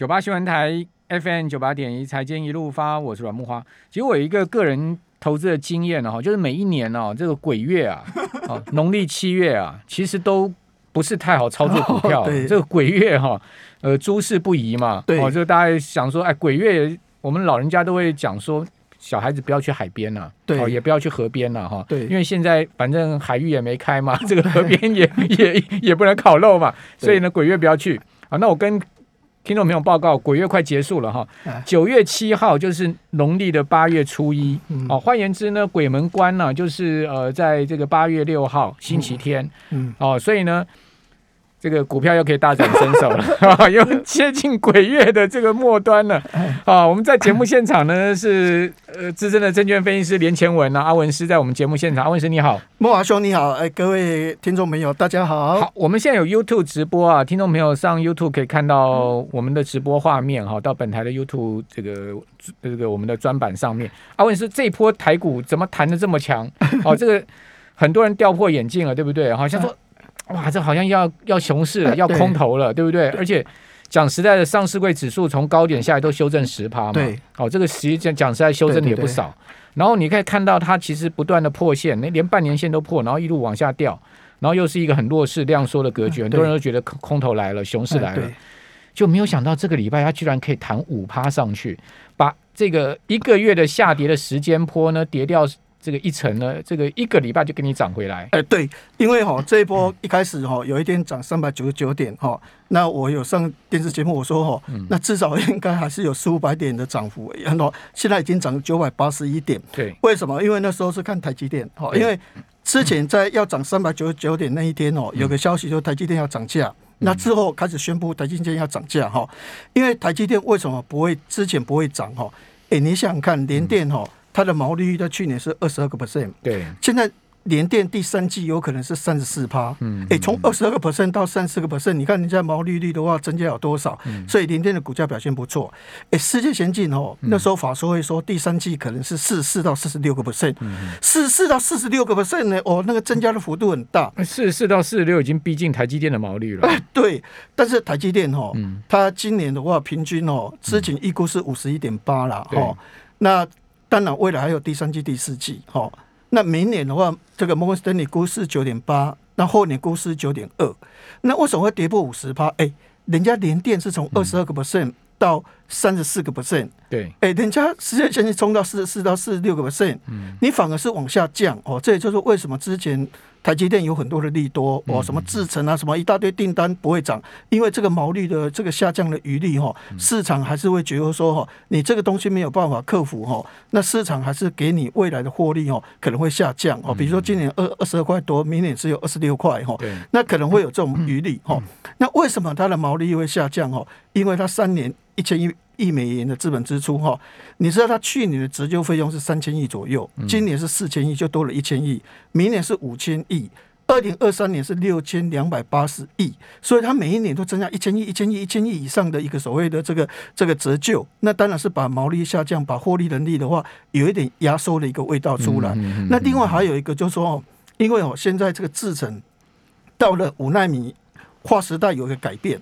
九八新闻台 FM 九八点一财经一路发，我是阮木花。其实我有一个个人投资的经验哈，就是每一年哦，这个鬼月啊，哦，农历七月啊，其实都不是太好操作股票。对这个鬼月哈，呃，诸事不宜嘛。对哦，就大家想说，哎，鬼月我们老人家都会讲说，小孩子不要去海边呐、对哦，也不要去河边了、哈。对因为现在反正海域也没开嘛，这个河边也也也不能烤肉嘛，所以呢，鬼月不要去。啊，那我跟听众朋友报告，鬼月快结束了哈。哎，九月七号就是农历的八月初一。嗯。哦，换言之呢，鬼门关呢、就是呃，在这个八月六号星期天。嗯，哦，所以呢，这个股票又可以大展身手了，啊，又接近鬼月的这个末端了。啊，我们在节目现场呢是呃资深的证券分析师连前文啊，阿文师在我们节目现场，阿文师你好。莫华兄你好，哎，各位听众朋友大家好。好，我们现在有 YouTube 直播啊，听众朋友上 YouTube 可以看到我们的直播画面哈，到本台的 YouTube 这个这个我们的专版上面。阿文师这一波台股怎么弹的这么强？哦，这个很多人掉破眼镜了，对不对？好像说哇，这好像要要熊市了，要空头了，对不对？而且讲实在的，上市柜指数从高点下来都修正十趴嘛，对，哦，这个实际讲讲实在修正的也不少。然后你可以看到它其实不断的破线，那连半年线都破，然后一路往下掉，然后又是一个很弱势量缩的格局，嗯很多人都觉得空空头来了，熊市来了就没有想到这个礼拜它居然可以弹五趴上去，把这个一个月的下跌的时间坡呢跌掉这个一层呢，这个一个礼拜就给你涨回来。哎，对，因为哈、这一波一开始哈、有一天涨三百九十九点哈、那我有上电视节目我说哈、嗯那至少应该还是有四五百点的涨幅，然后现在已经涨九百八十一点，对，为什么？因为那时候是看台积电，哈，对因为之前在要涨三百九十九点那一天哦，有个消息说台积电要涨价。那之后开始宣布台积电要涨价哈，因为台积电为什么不会之前不会涨哈？哎，你想想看，联电哈，它的毛利率在去年是二十二个 percent，对，现在联电第三季有可能是三十四趴，嗯哎，从二十二个 percent 到三十个 percent，你看人家毛利率的话增加有多少？嗯。所以联电的股价表现不错。哎，世界先进哦，那时候法说会说第三季可能是四十四到四十六个 percent，四十四到四十六个 percent 呢，哦，那个增加的幅度很大。四十四到四十六已经逼近台积电的毛利了。对，但是台积电哦，嗯。它今年的话平均哦，之前预估是五十一点八了，哦，那当然未来还有第三季、第四季，哦，那明年的话，这个摩根斯丹利估是九点八，那后年估是九点二，那为什么会跌破五十趴？哎，人家联电是从二十二个 percent 到三十四个 percent，对，哎，人家世界现在冲到四十四到四十六个 percent，嗯你反而是往下降哦。这也就是为什么之前台积电有很多的利多哦，什么制程啊，什么一大堆订单不会涨，因为这个毛利的这个下降的余力哈，市场还是会觉得说哈，你这个东西没有办法克服哈，那市场还是给你未来的获利哦，可能会下降哦。比如说今年二二十二块多，明年只有二十六块哈，对，那可能会有这种余力哈。那为什么它的毛利会下降哦？因为它三年一千亿亿美元的资本支出哈，你知道它去年的折旧费用是三千亿左右，今年是四千亿，就多了一千亿，明年是五千亿。二零二三年是六千两百八十亿，所以它每一年都增加一千亿、一千亿、一千亿以上的一个所谓的这个这个折旧，那当然是把毛利下降，把获利能力的话有一点压缩的一个味道出来。嗯那另外还有一个就是说哦，因为哦现在这个制程到了五纳米划时代有一个改变，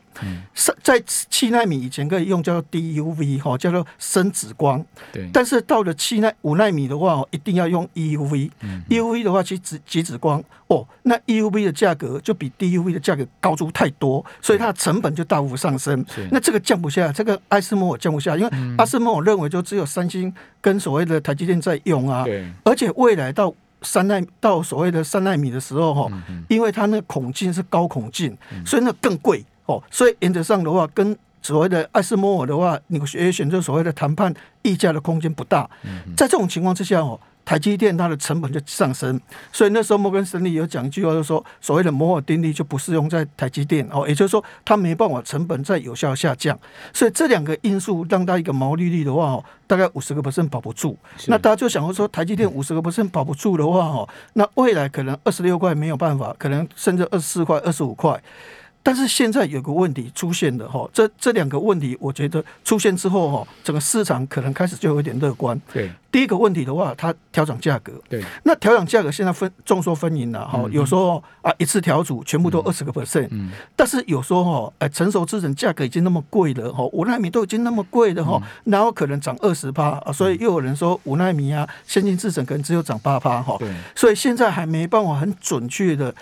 是在七纳米以前可以用叫做 DUV 哈，叫做深紫光，对，但是到了七纳五纳米的话，哦一定要用 EUV。EUV 的话，其实极极紫光。哦，那 EUV 的价格就比 DUV 的价格高出太多，所以它的成本就大幅上升。那这个降不下来，这个艾斯摩尔降不下，因为艾斯摩尔认为就只有三星跟所谓的台积电在用啊，对，而且未来到三纳到所谓的三纳米的时候哈，嗯因为它那个孔径是高孔径，所以那更贵哦。所以原则上的话，跟所谓的艾斯摩尔的话，你也选择所谓的谈判议价的空间不大。嗯在这种情况之下哦，台积电它的成本就上升，所以那时候摩根士丹利有讲一句话，就是说所谓的摩尔定律就不适用在台积电哦，也就是说它没办法成本再有效下降，所以这两个因素让它一个毛利率的话哦，大概五十个 percent 保不住。那大家就想说，台积电五十个 percent 保不住的话哦，那未来可能二十六块没有办法，可能甚至二十四块、二十五块。但是现在有个问题出现了哈，这这两个问题，我觉得出现之后哈，整个市场可能开始就有点乐观。对，第一个问题的话，它调整价格。对，那调整价格现在分众说纷纭了哈，有时候啊一次调组全部都二十个 percent，嗯，但是有时候哈，哎成熟制程价格已经那么贵了哈，五纳米都已经那么贵了哈，然后可能涨二十趴啊，所以又有人说五纳米啊先进制程可能只有涨八趴哈，对，所以现在还没办法很准确的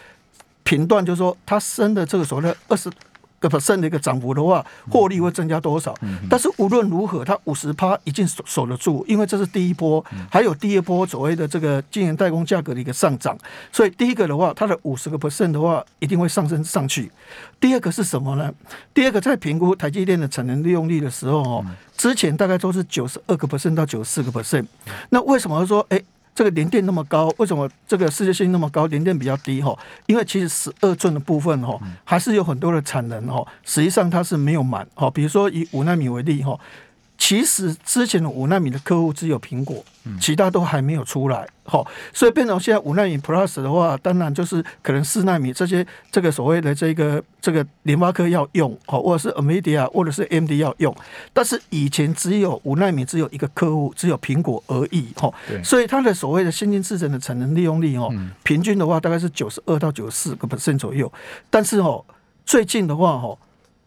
评断，就是说它升的这个所谓的二十。个 percent 的一个涨幅的话，获利会增加多少？但是无论如何，它五十趴已经守守得住，因为这是第一波，还有第二波所谓的这个晶圆代工价格的一个上涨，所以第一个的话，它的五十个 percent 的话一定会上升上去。第二个是什么呢？第二个在评估台积电的产能利用率的时候，哦，之前大概都是九十二个 percent 到九十四个 percent，那为什么说哎？这个连电那么高，为什么这个世界性那么高？连电比较低哈，因为其实十二寸的部分哈，还是有很多的产能哈，实际上它是没有满哈。比如说以五纳米为例哈。其实之前的五纳米的客户只有苹果，其他都还没有出来，好，所以变成现在五纳米 Plus 的话，当然就是可能四纳米这些这个所谓的这个这个联发科要用，好，或者是 Amedia 或者是 AMD 要用，但是以前只有五纳米只有一个客户，只有苹果而已，哈，所以它的所谓的先进制程的产能利用率哦，平均的话大概是九十二到九十四个 percent 左右，但是哦，最近的话哦，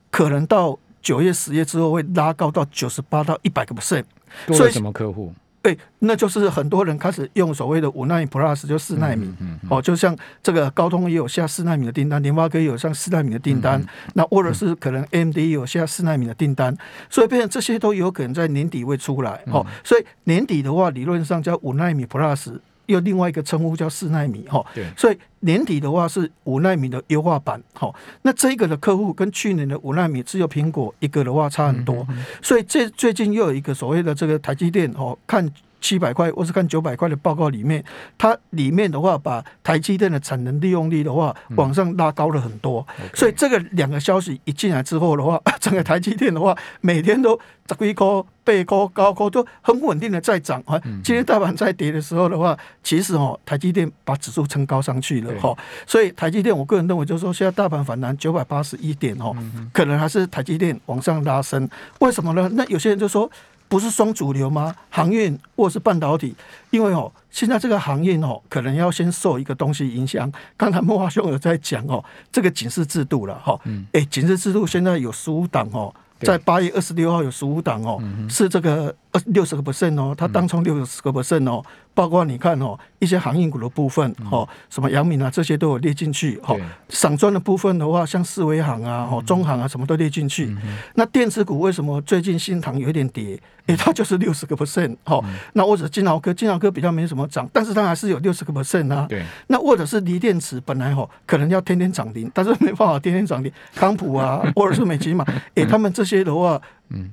可能到。九月、十月之后会拉高到九十八到一百个 percent，所以什么客户？对，那就是很多人开始用所谓的五纳米 plus，就四纳米，哦，就像这个高通也有下四纳米的订单，联发科也有上四纳米的订单，那或者是可能 AMD 也有下四纳米的订单，所以变成这些都有可能在年底会出来，哦，所以年底的话，理论上叫五纳米 plus。又另外一个称呼叫四纳米哈，所以年底的话是五纳米的优化版哈。那这个的客户跟去年的五纳米只有苹果一个的话差很多，所以这最近又有一个所谓的这个台积电哦看。七百块，或是看九百块的报告里面，它里面的话把台积电的产能利用率的话往上拉高了很多，所以这个两个消息一进来之后的话，整个台积电的话每天都十几块、八块、高块都很稳定的在涨啊。今天大盘在跌的时候的话，其实哦台积电把指数撑高上去了哈，所以台积电我个人认为就是说现在大盘反弹九百八十一点哦，可能还是台积电往上拉升，为什么呢？那有些人就说。不是双主流吗？航运或是半导体？因为哦，现在这个行业哦，可能要先受一个东西影响。刚才莫华兄有在讲哦，这个警示制度了哈。嗯。哎，警示制度现在有十五档哦，在八月二十六号有十五档哦，是这个二六十个 percent 哦，它当冲六十个 percent 哦。包括你看哦，一些航运股的部分哦，什么阳明啊这些都有列进去哦。散装的部分的话，像四维行啊、哦中行啊，什么都列进去。那电子股为什么最近新塘有一点跌？哎，它就是六十个 percent 哈。那或者金豪科，金豪科比较没什么涨，但是它还是有六十个 percent 啊。对。那或者是锂电池，本来哈可能要天天涨停，但是没办法天天涨停。康普啊，或者是美吉嘛，哎，他们这些的话，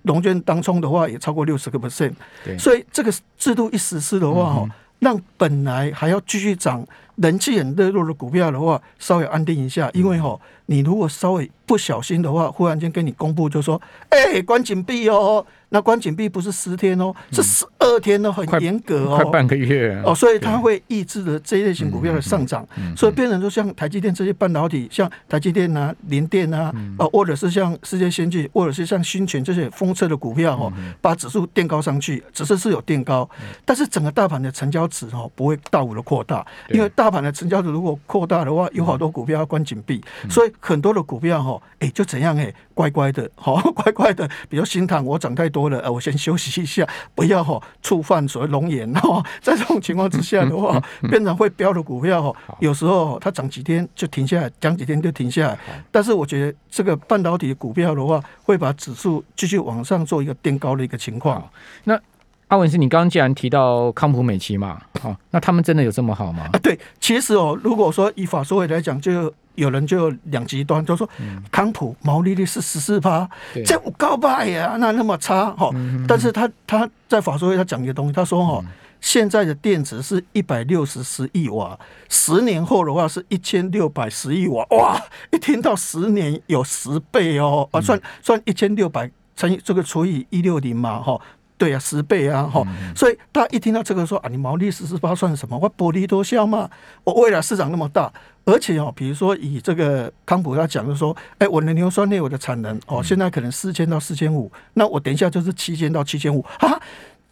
龙卷当冲的话也超过六十个 percent。对。所以这个制度一实施的话哈。让本来还要继续涨、人气很热络的股票的话，稍微安定一下，因为哈，你如果稍微不小心的话，忽然间跟你公布就说，哎，关紧闭哦。那关紧闭不是十天哦，是十二天哦，很严格哦，快半个月。哦，所以它会抑制了这一类型股票的上涨，所以变成说像台积电这些半导体，像台积电啊、联电啊，啊，或者是像世界先进，或者是像新泉这些风车的股票哦，把指数垫高上去，只是是有垫高，但是整个大盘的成交值哦不会大幅的扩大，因为大盘的成交值如果扩大的话，有好多股票要关紧闭，所以很多的股票哈，哎，就怎样哎，乖乖的，好乖乖的，比如心疼我涨太多。了，呃，我先休息一下，不要哈触犯所谓龙眼哦。在这种情况之下的话，变成会飙的股票哈，有时候它涨几天就停下来，涨几天就停下来。但是我觉得这个半导体股票的话，会把指数继续往上做一个垫高的一个情况。那阿文是你刚刚既然提到康普美奇嘛，好，那他们真的有这么好吗？啊，对，其实哦，如果说以法说会来讲，就。有人就两极端，就说康普毛利率是十四趴，这不高吧呀？那那么差哈？但是他他在法说会他讲一个东西，他说哈，现在的电池是一百六十十亿瓦，十年后的话是一千六百十亿瓦，哇！一听到十年有十倍哦，啊，算算一千六百乘以这个除以一六零嘛哈。对啊，十倍啊，哈、所以大家一听到这个说啊，你毛利十四八算什么？我薄利多销嘛，我未来市场那么大，而且哦，比如说以这个康普他讲的说，哎，我的硫酸类我的产能哦，现在可能四千到四千五，那我等一下就是七千到七千五啊。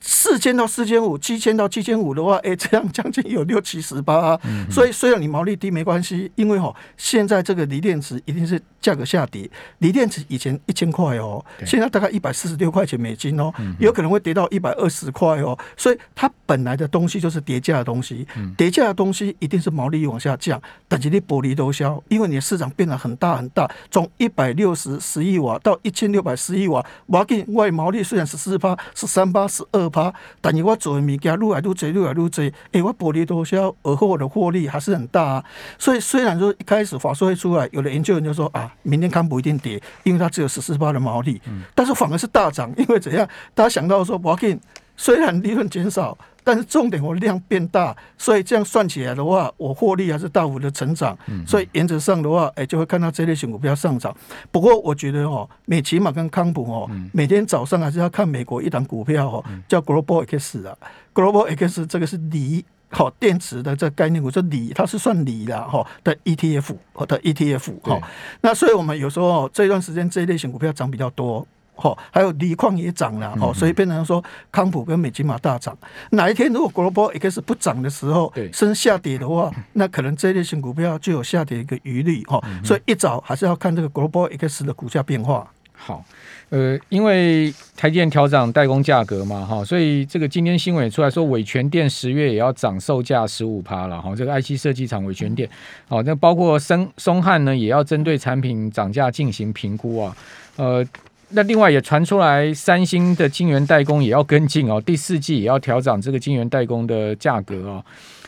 四千到四千五，七千到七千五的话，哎，这样将近有六七十八啊。所以虽然你毛利低没关系，因为哦，现在这个锂电池一定是价格下跌。锂电池以前一千块哦，现在大概一百四十六块钱美金哦，有可能会跌到一百二十块哦。所以它本来的东西就是叠价的东西，叠价的东西一定是毛利往下降，但是你薄利多销，因为你的市场变得很大很大，从一百六十十亿瓦到一千六百十亿瓦，瓦给外毛利虽然是四八、十三八、十二趴，但是我做的物件愈来愈多，愈来愈多，诶、我薄利多销，而后我的获利还是很大啊。所以虽然说一开始法说会出来，有的研究人就说啊，明天看不一定跌，因为它只有十四八的毛利，但是反而是大涨，因为怎样？大家想到说，我给虽然利润减少。但是重点我量变大，所以这样算起来的话，我获利还是大幅的成长。所以原则上的话，哎，就会看到这类型股票上涨。不过我觉得哦，美骑马跟康普哦，每天早上还是要看美国一档股票哦，叫 Global X 啊，Global X 这个是锂好电池的这概念股，这锂它是算锂的哈的 ETF 和的 ETF 哈。那所以我们有时候这段时间这一类型股票涨比较多。哦，还有锂矿也涨了哦，所以变成说康普跟美金马大涨。哪一天如果 Global X 不涨的时候，升下跌的话，那可能这类型股票就有下跌一个余力哈。所以一早还是要看这个 Global X 的股价变化。好，呃，因为台电调涨代工价格嘛，哈，所以这个今天新闻也出来说，伟全电十月也要涨售价十五趴了，哈，这个爱奇设计厂伟全电，好，那包括松松汉呢，也要针对产品涨价进行评估啊，呃。那另外也传出来，三星的晶圆代工也要跟进哦，第四季也要调整这个晶圆代工的价格哦。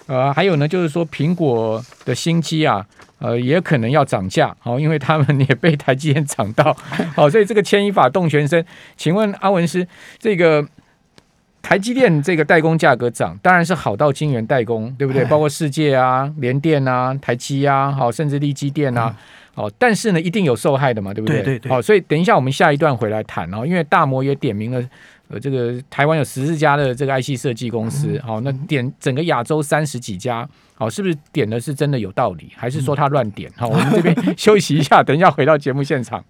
呃，还有呢，就是说苹果的新机啊，呃，也可能要涨价哦，因为他们也被台积电涨到，好，所以这个牵一发动全身。请问阿文师，这个台积电这个代工价格涨，当然是好到晶圆代工，对不对？包括世界啊、联电啊、台积啊，好，甚至力基电啊。哦，但是呢，一定有受害的嘛，对不对？对对。好，所以等一下我们下一段回来谈哦，因为大摩也点名了，呃，这个台湾有十四家的这个 IC 设计公司，好，那点整个亚洲三十几家，好，是不是点的是真的有道理，还是说他乱点？好，我们这边 休息一下，等一下回到节目现场。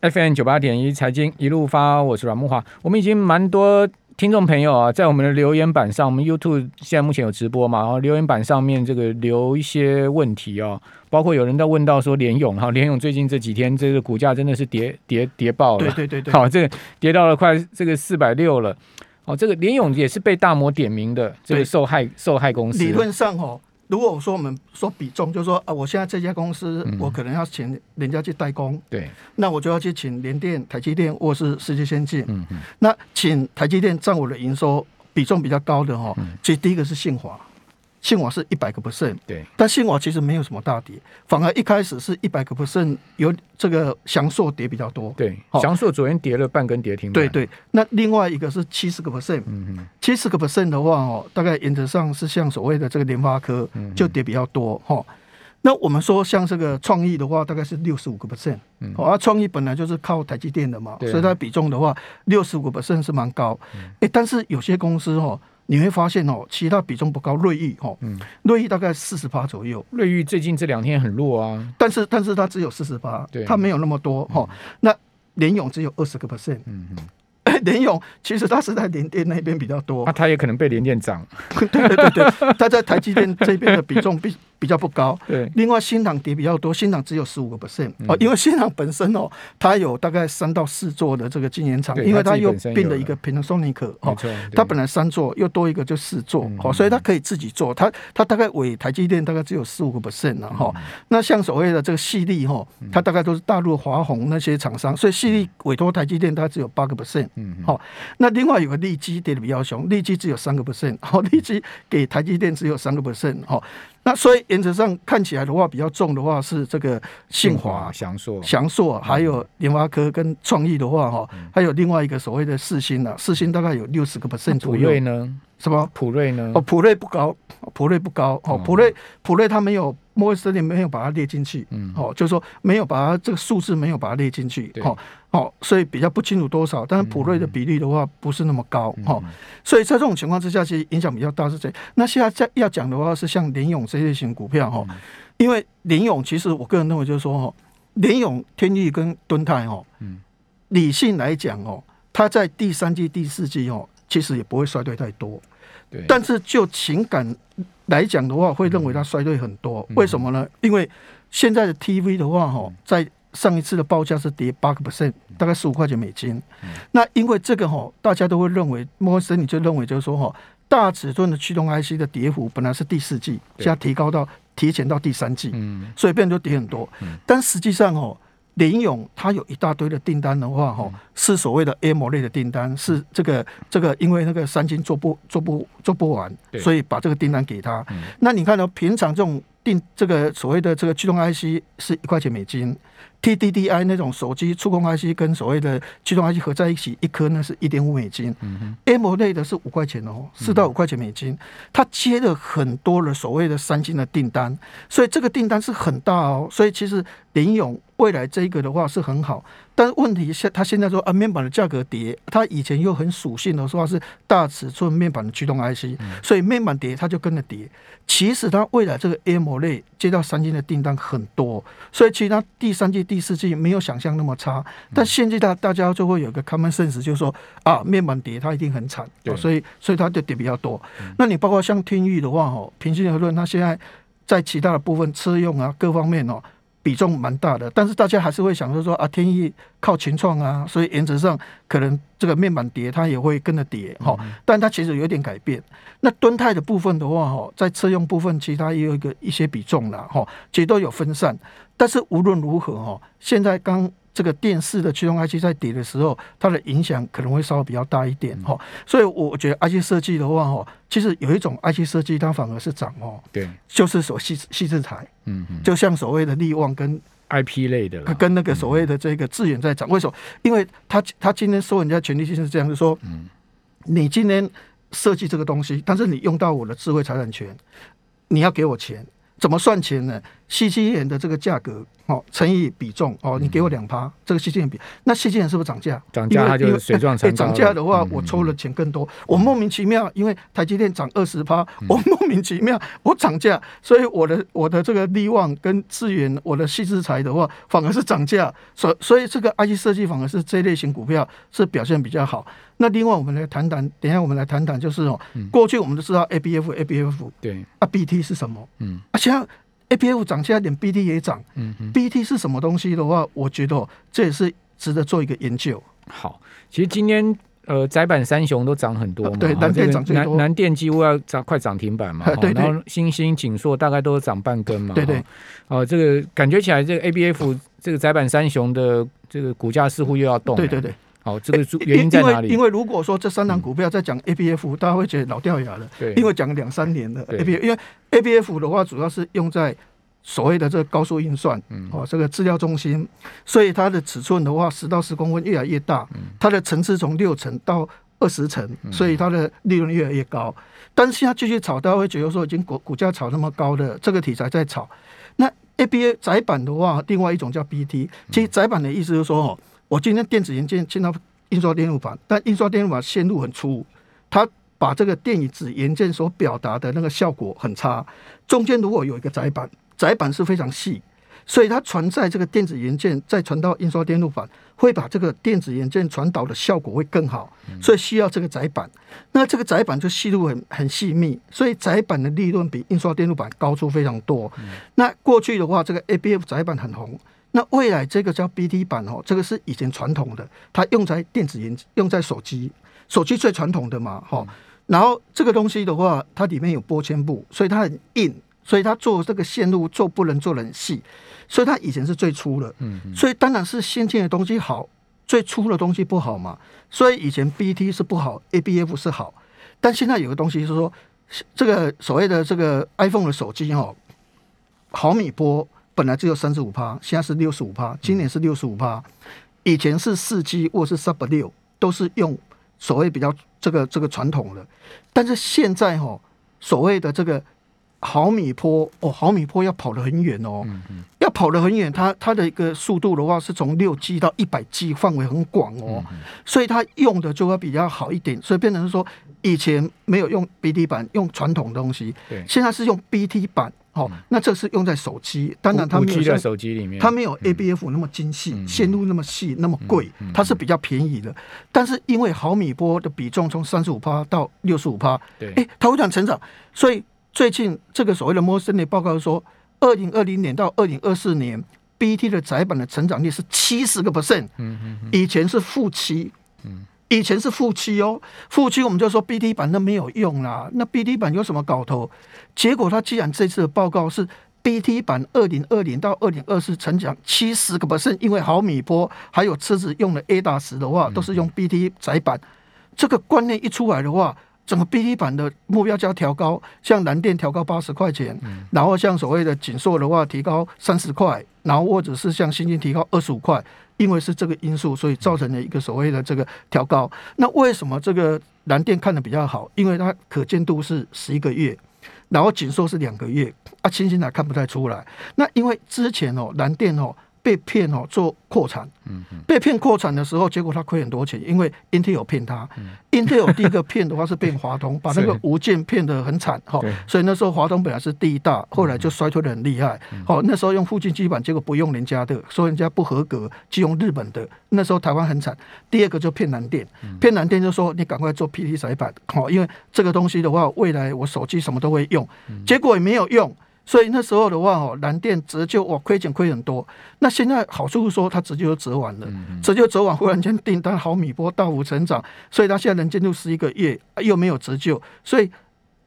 FM 九八点一财经一路发，我是阮木华，我们已经蛮多。听众朋友啊，在我们的留言板上，我们 YouTube 现在目前有直播嘛？然后留言板上面这个留一些问题哦，包括有人在问到说联勇哈，联勇最近这几天这个股价真的是跌跌跌爆了，对对对对，好，这个跌到了快这个四百六了，哦，这个联勇也是被大摩点名的这个受害受害公司，理论上哦。如果我说我们说比重，就是说啊，我现在这家公司，我可能要请人家去代工，对，那我就要去请联电、台积电或是世界先进。嗯嗯，那请台积电占我的营收比重比较高的哈，其实第一个是信华。信华是一百个 percent，对，但信华其实没有什么大跌，反而一开始是一百个 percent，有这个翔硕跌比较多，对，翔硕昨天跌了半根跌停对对，那另外一个是七十个 percent，嗯嗯，七十个 percent 的话哦，大概原则上是像所谓的这个联发科就跌比较多哈。那我们说像这个创意的话，大概是六十五个 percent，嗯，而创意本来就是靠台积电的嘛，所以它比重的话六十五个 percent 是蛮高，哎，但是有些公司哦。你会发现哦，其他比重不高，瑞昱哦，瑞昱大概四十八左右。瑞昱最近这两天很弱啊，但是但是它只有四十八，它没有那么多哈。那联勇只有二十个 percent，嗯嗯。联勇其实它是在联电那边比较多，那它也可能被联电涨。对对对对，它在台积电这边的比重比比较不高。对，另外新塘跌比较多，新塘只有十五个 percent 哦，因为新塘本身哦，它有大概三到四座的这个晶圆厂，因为它又并了一个 Panasonic 哦，它本来三座又多一个就四座哦，所以它可以自己做。它它大概委台积电大概只有四五个 percent 了哈。那像所谓的这个细粒哈，它大概都是大陆华虹那些厂商，所以细粒委托台积电大概只有八个 percent。嗯，好，那另外有个利基跌的比较凶，利基只有三个 percent，好，利基给台积电只有三个 percent，好，那所以原则上看起来的话，比较重的话是这个信华、翔硕、翔硕，还有联发科跟创意的话，哈，还有另外一个所谓的四星呢，四星大概有六十个 percent 左右。普瑞呢？什么？普瑞呢？哦，普瑞不高，普瑞不高，哦，普瑞普瑞它没有。摩根斯坦利没有把它列进去，嗯，好，就是说没有把它这个数字没有把它列进去，好，哦，所以比较不清楚多少，但是普瑞的比例的话不是那么高哦，所以在这种情况之下，其实影响比较大是这。那现在在要讲的话是像联勇这类型股票哈，因为联勇其实我个人认为就是说哈，联勇天域跟敦泰哦，嗯，理性来讲哦，它在第三季、第四季哦，其实也不会衰退太多，对，但是就情感来讲的话，会认为它衰退很多，为什么呢？因为现在的 TV 的话哈，在上一次的报价是跌八个 percent，大概十五块钱美金。那因为这个哈，大家都会认为，摩根你就认为就是说哈，大尺寸的驱动 IC 的跌幅本来是第四季，现在提高到提前到第三季，嗯。所以变就跌很多。但实际上哦，联勇它有一大堆的订单的话哈，是所谓的 M 类的订单，是这个这个因为那个三金做不做不做不完，所以把这个订单给他。那你看到平常这种订这个所谓的这个驱动 IC 是一块钱美金。TDDI 那种手机触控 IC 跟所谓的驱动 IC 合在一起，一颗呢是一点五美金。M 类的是五块钱哦，四到五块钱美金。他接了很多的所谓的三星的订单，所以这个订单是很大哦。所以其实联勇未来这个的话是很好。但是问题现他现在说啊，面板的价格跌，他以前又很属性的说是大尺寸面板的驱动 IC，所以面板跌它就跟着跌。其实它未来这个 M 类接到三星的订单很多，所以其实它第三季、第四季没有想象那么差。但现在大大家就会有个 common sense，就是说啊，面板跌它一定很惨，所以所以它就跌比较多。那你包括像天域的话哦，平心而论，它现在在其他的部分车用啊各方面哦。比重蛮大的，但是大家还是会想说说啊，天意靠群创啊，所以原则上可能这个面板跌，它也会跟着跌哈。但它其实有点改变。那敦泰的部分的话哈，在车用部分，其他也有一个一些比重了哈，其实都有分散。但是无论如何哈，现在刚。这个电视的驱动 IC 在跌的时候，它的影响可能会稍微比较大一点哈，所以我觉得 IC 设计的话哈，其实有一种 IC 设计它反而是涨哦，对，就是所细细制材，嗯嗯，就像所谓的利旺跟 IP 类的，跟那个所谓的这个智远在涨，为什么？因为他他今天收人家权利金是这样，就说，嗯，你今天设计这个东西，但是你用到我的智慧财产权，你要给我钱。怎么算钱呢？吸金眼的这个价格哦，乘以比重哦，你给我两趴，这个吸金眼比，那吸金眼是不是涨价？涨价它就水涨船涨价的话，我抽的钱更多。我莫名其妙，因为台积电涨二十趴，我莫名其妙我涨价，所以我的我的这个利旺跟资源，我的细资材的话，反而是涨价。所所以这个 IC 设计反而是这类型股票是表现比较好。那另外我们来谈谈，等下我们来谈谈，就是哦，过去我们都知道 ABF，ABF 对啊，BT 是什么？嗯，而且 ABF 涨价点，BT 也涨。嗯，BT 是什么东西的话，我觉得这也是值得做一个研究。好，其实今天呃，窄板三雄都涨很多嘛，对，南电涨最多，南电几乎要涨快涨停板嘛，对然后星星、锦硕大概都涨半根嘛，对对。哦，这个感觉起来，这个 ABF 这个窄板三雄的这个股价似乎又要动。对对对。好，这个原因在哪里？因为如果说这三档股票在讲 A B F，大家会觉得老掉牙了。对，因为讲两三年了 A B，因为 A B F 的话主要是用在所谓的这个高速运算，哦，这个资料中心，所以它的尺寸的话，十到十公分越来越大，它的层次从六层到二十层，所以它的利润越来越高。但是现在继续炒，大家会觉得说已经股股价炒那么高的这个题材在炒。那 A B A 窄板的话，另外一种叫 B T，其实窄板的意思就是说哦。我今天电子元件进到印刷电路板，但印刷电路板线路很粗，它把这个电子元件所表达的那个效果很差。中间如果有一个窄板，窄板是非常细，所以它传在这个电子元件再传到印刷电路板，会把这个电子元件传导的效果会更好，所以需要这个窄板。那这个窄板就细度很很细密，所以窄板的利润比印刷电路板高出非常多。那过去的话，这个 ABF 窄板很红。那未来这个叫 BT 版哦，这个是以前传统的，它用在电子烟，用在手机，手机最传统的嘛，哈。然后这个东西的话，它里面有玻纤布，所以它很硬，所以它做这个线路做不能做很细，所以它以前是最粗的，嗯，所以当然是先进的东西好，最粗的东西不好嘛。所以以前 BT 是不好，ABF 是好，但现在有个东西是说，这个所谓的这个 iPhone 的手机哦，毫米波。本来只有三十五趴，现在是六十五趴，今年是六十五趴。以前是四 G 或是 Sub 六，都是用所谓比较这个这个传统的。但是现在哈，所谓的这个毫米波哦，毫米波要跑得很远哦，要跑得很远，它它的一个速度的话是从六 G 到一百 G，范围很广哦，所以它用的就会比较好一点，所以变成说以前没有用 BT 板，用传统东西，对，现在是用 BT 版。哦，那这是用在手机，当然它没有在手机里面，它没有 ABF 那么精细，线路那么细，那么贵，它是比较便宜的。但是因为毫米波的比重从三十五帕到六十五帕，对，哎，它会这样成长。所以最近这个所谓的摩森的报告说，二零二零年到二零二四年，BT 的窄板的成长率是七十个 percent，嗯嗯，以前是负七，嗯。以前是负七哦，负七我们就说 BT 板那没有用啦，那 BT 板有什么搞头？结果他既然这次的报告是 BT 版二零二零到二零二四成长七十个 percent，因为毫米波还有车子用的 A 大十的话，都是用 BT 窄板，这个观念一出来的话。整个 BT 版的目标就要调高，像蓝电调高八十块钱，然后像所谓的锦硕的话提高三十块，然后或者是像新金提高二十五块，因为是这个因素，所以造成了一个所谓的这个调高。那为什么这个蓝电看的比较好？因为它可见度是十一个月，然后锦硕是两个月，啊，新星还看不太出来。那因为之前哦，蓝电哦。被骗哦，做扩产，被骗扩产的时候，结果他亏很多钱，因为 Intel 骗他。Intel 第一个骗的话是骗华通，把那个无件骗得很惨哈。所以那时候华通本来是第一大，后来就衰退的很厉害。好，那时候用附近基板，结果不用人家的，说人家不合格，就用日本的。那时候台湾很惨。第二个就骗南电，骗南电就说你赶快做 PT 载板，好，因为这个东西的话，未来我手机什么都会用。结果也没有用。所以那时候的话哦，蓝电折旧哇亏钱亏很多。那现在好处是说它折旧就折完了，折旧折完忽然间订单毫米波大幅成长，所以它现在能进入十一个月又没有折旧，所以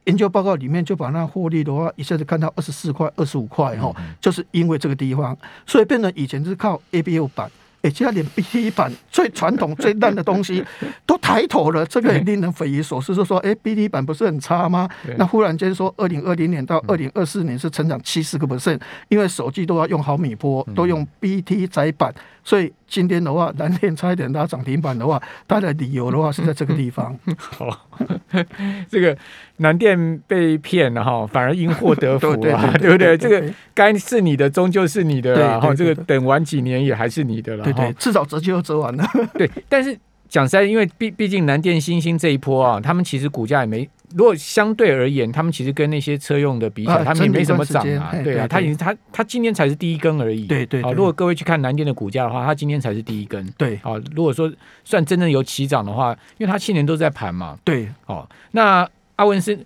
研究报告里面就把那获利的话一下子看到二十四块、二十五块哈，就是因为这个地方，所以变成以前是靠 ABU 版。哎，现在连 BT 版最传统、最烂的东西都抬头了，这个也令人匪夷所思。就说，哎，BT 版不是很差吗？那忽然间说，二零二零年到二零二四年是成长七十个 percent，因为手机都要用毫米波，都用 BT 载板。所以今天的话，南电差一点拉涨停板的话，它的理由的话是在这个地方。好，这个南电被骗了哈，反而因祸得福啊，对不对？这个该是你的，终究是你的了哈。这个等完几年也还是你的了。对对，至少折旧折完了。对，但是讲实在，因为毕毕竟南电、新兴这一波啊，他们其实股价也没。如果相对而言，他们其实跟那些车用的比起来，他们也没什么涨啊。对啊，他已经他他今天才是第一根而已。对对。啊，如果各位去看南电的股价的话，它今天才是第一根。对。啊，如果说算真正有起涨的话，因为它去年都在盘嘛。对。哦，那阿文是，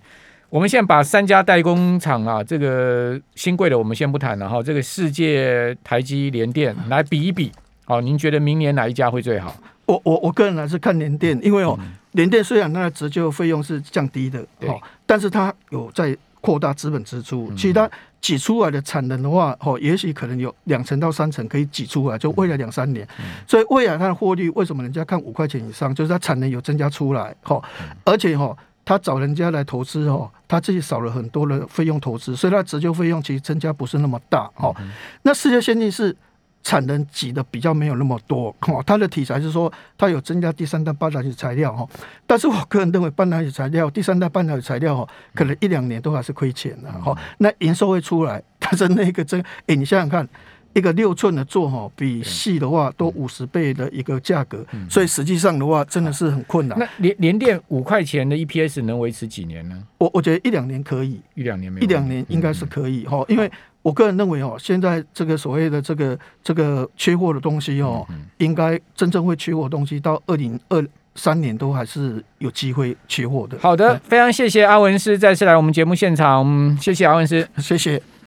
我们现在把三家代工厂啊，这个新贵的我们先不谈了哈。这个世界、台积、联电来比一比，哦，您觉得明年哪一家会最好？我我我个人还是看联电，因为哦。联电虽然它的折旧费用是降低的，哦，但是它有在扩大资本支出，其他挤出来的产能的话，哦，也许可能有两成到三成可以挤出来，就未来两三年。所以未来它的获利为什么人家看五块钱以上，就是它产能有增加出来，哈，而且哈，他找人家来投资，哦，他自己少了很多的费用投资，所以它折旧费用其实增加不是那么大，哦。那世界先进是。产能挤的比较没有那么多，哦，它的题材是说它有增加第三代半导体材料哈，但是我个人认为半导体材料第三代半导体材料哈，可能一两年都还是亏钱的哈，那营收会出来，但是那个真，哎，你想想看，一个六寸的做哈，比细的话多五十倍的一个价格，所以实际上的话真的是很困难。那连连电五块钱的 EPS 能维持几年呢？我我觉得一两年可以，一两年没一两年应该是可以哈，因为。我个人认为哦，现在这个所谓的这个这个缺货的东西哦，应该真正会缺货东西，到二零二三年都还是有机会缺货的。好的，非常谢谢阿文师再次来我们节目现场，谢谢阿文师，谢谢。